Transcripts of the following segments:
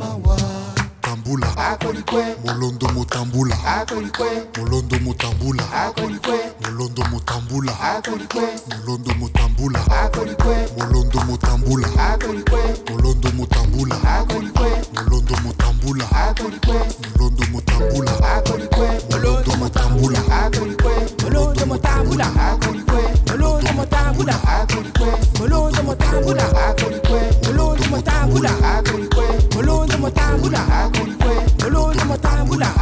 mawa tambula. Akolikwe molondo motambula akolikwe molondo motambula akolikwe molondo motambula akolikwe molondo motambula akolikwe molondo motambula akolikwe molondo time with that.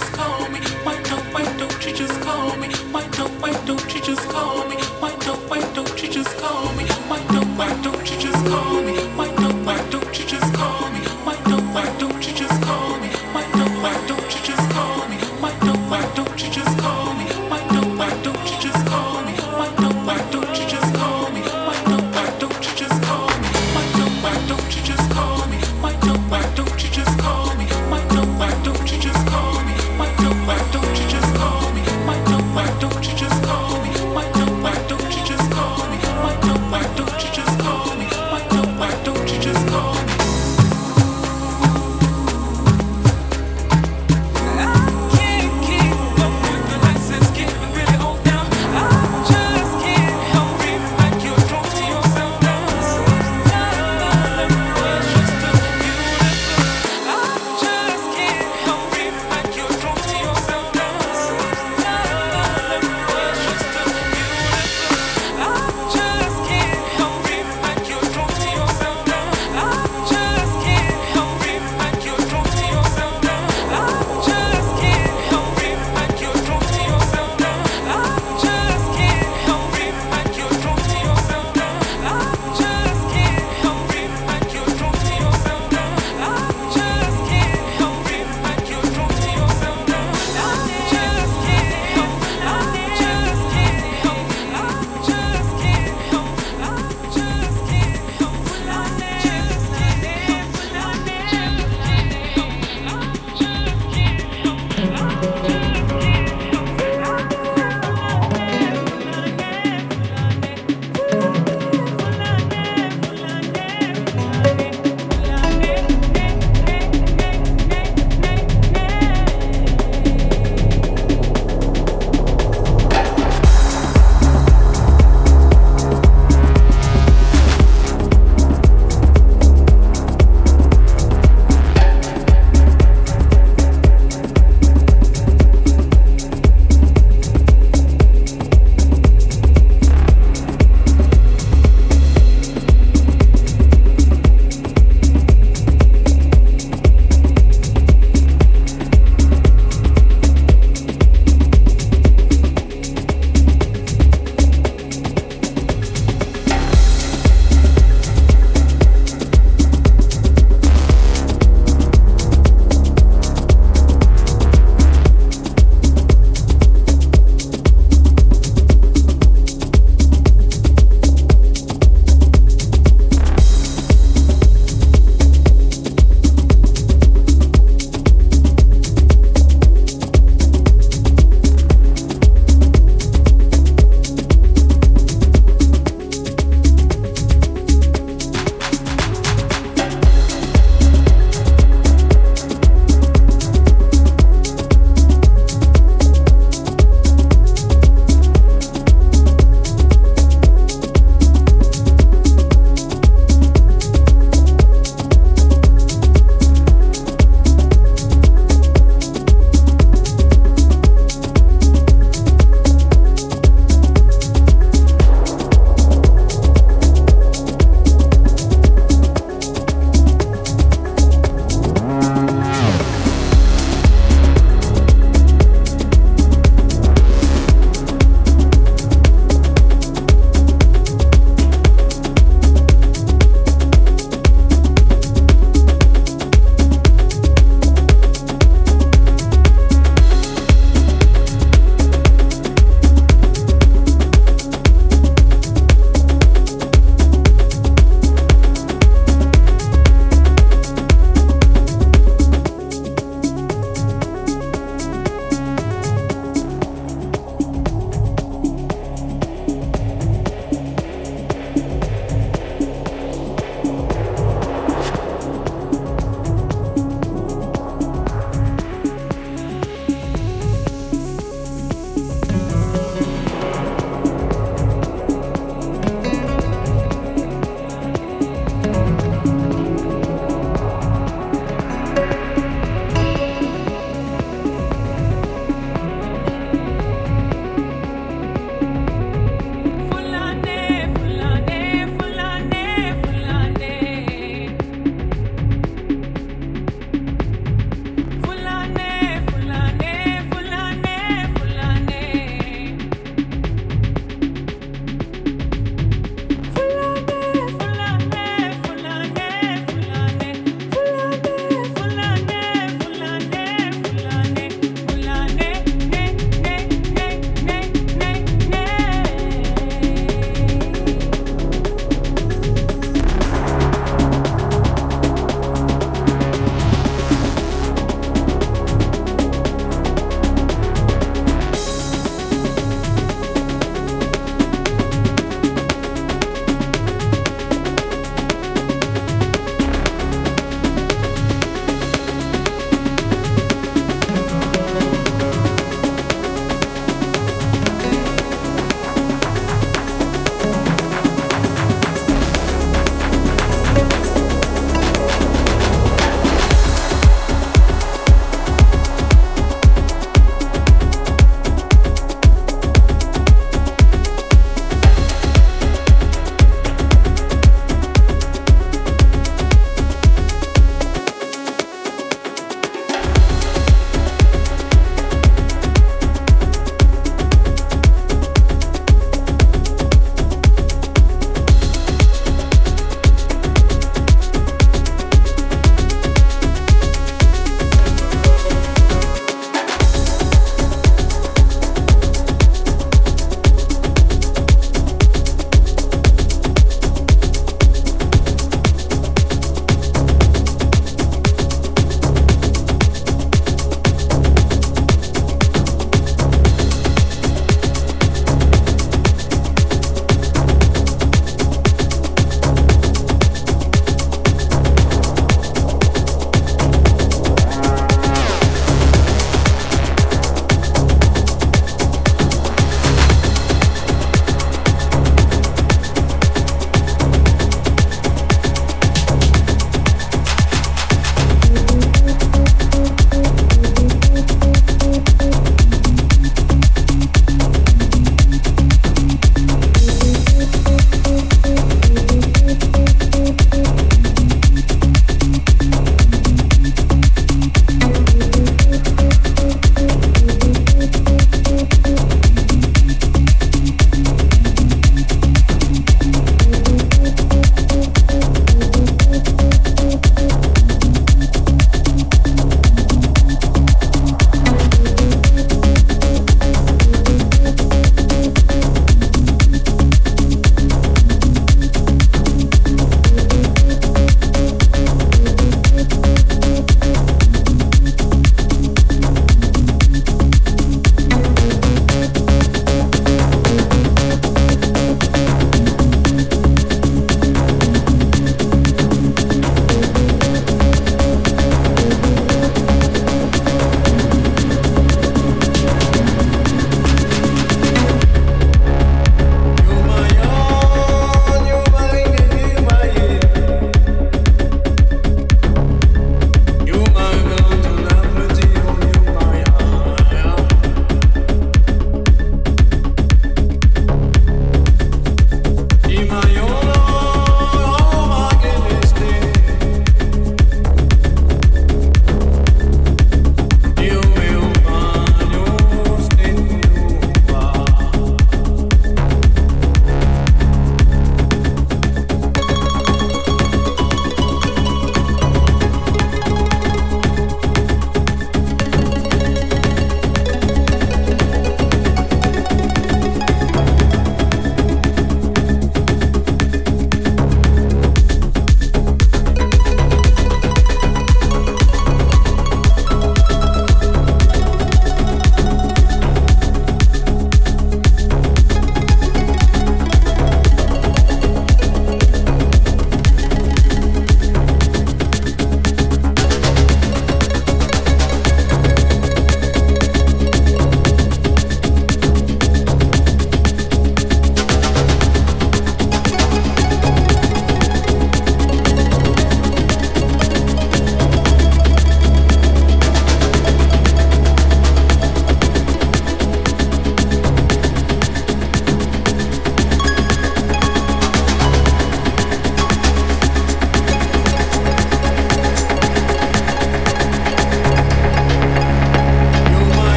just call me? Why don't you just call me? Why no, why don't you just call me? Why no, why don't you just call me? Why no, why don't you just call me? Why no, why don't you just call me? Why no, why don't you just call me? Why no, why don't you just